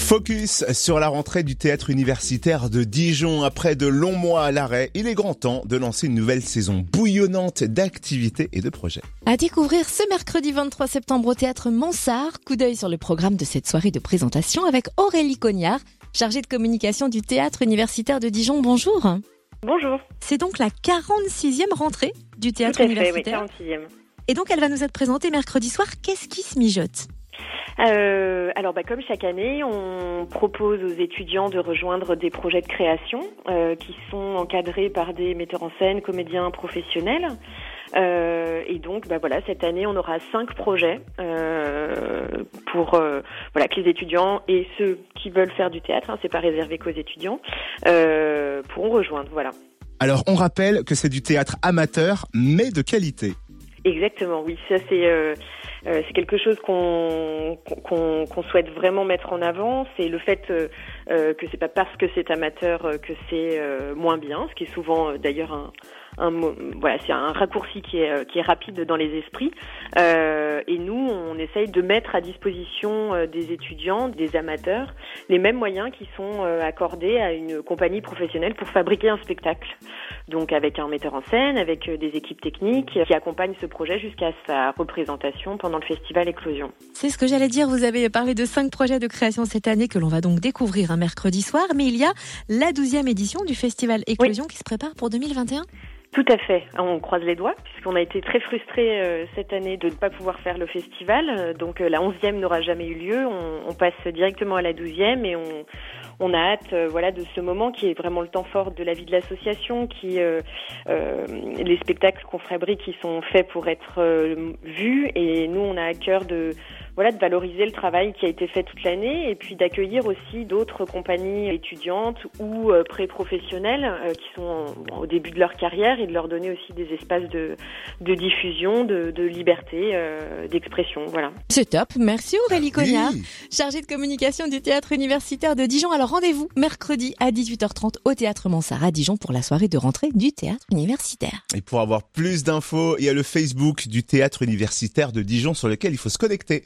Focus sur la rentrée du théâtre universitaire de Dijon. Après de longs mois à l'arrêt, il est grand temps de lancer une nouvelle saison bouillonnante d'activités et de projets. À découvrir ce mercredi 23 septembre au théâtre Mansart. Coup d'œil sur le programme de cette soirée de présentation avec Aurélie Cognard, chargée de communication du théâtre universitaire de Dijon. Bonjour. Bonjour. C'est donc la 46e rentrée du théâtre Tout à fait, universitaire. oui, 46e. Et donc elle va nous être présentée mercredi soir. Qu'est-ce qui se mijote? Euh, alors, bah, comme chaque année, on propose aux étudiants de rejoindre des projets de création euh, qui sont encadrés par des metteurs en scène, comédiens professionnels. Euh, et donc, bah, voilà, cette année, on aura cinq projets euh, pour euh, voilà que les étudiants et ceux qui veulent faire du théâtre, hein, c'est pas réservé qu'aux étudiants, euh, pourront rejoindre. Voilà. Alors on rappelle que c'est du théâtre amateur, mais de qualité. Exactement, oui, ça c'est euh, euh, c'est quelque chose qu'on qu'on souhaite vraiment mettre en avant. C'est le fait euh, euh, que c'est pas parce que c'est amateur euh, que c'est moins bien, ce qui est souvent d'ailleurs un un voilà c'est un raccourci qui est euh, qui est rapide dans les esprits. Euh, et nous, on essaye de mettre à disposition euh, des étudiants, des amateurs, les mêmes moyens qui sont euh, accordés à une compagnie professionnelle pour fabriquer un spectacle. Donc avec un metteur en scène, avec des équipes techniques qui accompagnent ce projet jusqu'à sa représentation pendant le festival Éclosion. C'est ce que j'allais dire. Vous avez parlé de cinq projets de création cette année que l'on va donc découvrir un mercredi soir. Mais il y a la douzième édition du festival Éclosion qui se prépare pour 2021. Tout à fait. On croise les doigts puisqu'on a été très frustrés euh, cette année de ne pas pouvoir faire le festival. Euh, Donc euh, la onzième n'aura jamais eu lieu. On, passe directement à la douzième et on, on a hâte voilà de ce moment qui est vraiment le temps fort de la vie de l'association. Qui les spectacles qu'on fabrique, ils sont faits pour être vus et nous on a à cœur de voilà de valoriser le travail qui a été fait toute l'année et puis d'accueillir aussi d'autres compagnies étudiantes ou euh, pré-professionnelles euh, qui sont en- au début de leur carrière et de leur donner aussi des espaces de, de diffusion, de, de liberté, euh, d'expression. Voilà. C'est top. Merci Aurélie Cognard, Oui. chargée de communication du théâtre universitaire de Dijon. Alors rendez-vous mercredi à 18h30 au théâtre Mansart à Dijon pour la soirée de rentrée du théâtre universitaire. Et pour avoir plus d'infos, il y a le Facebook du théâtre universitaire de Dijon sur lequel il faut se connecter.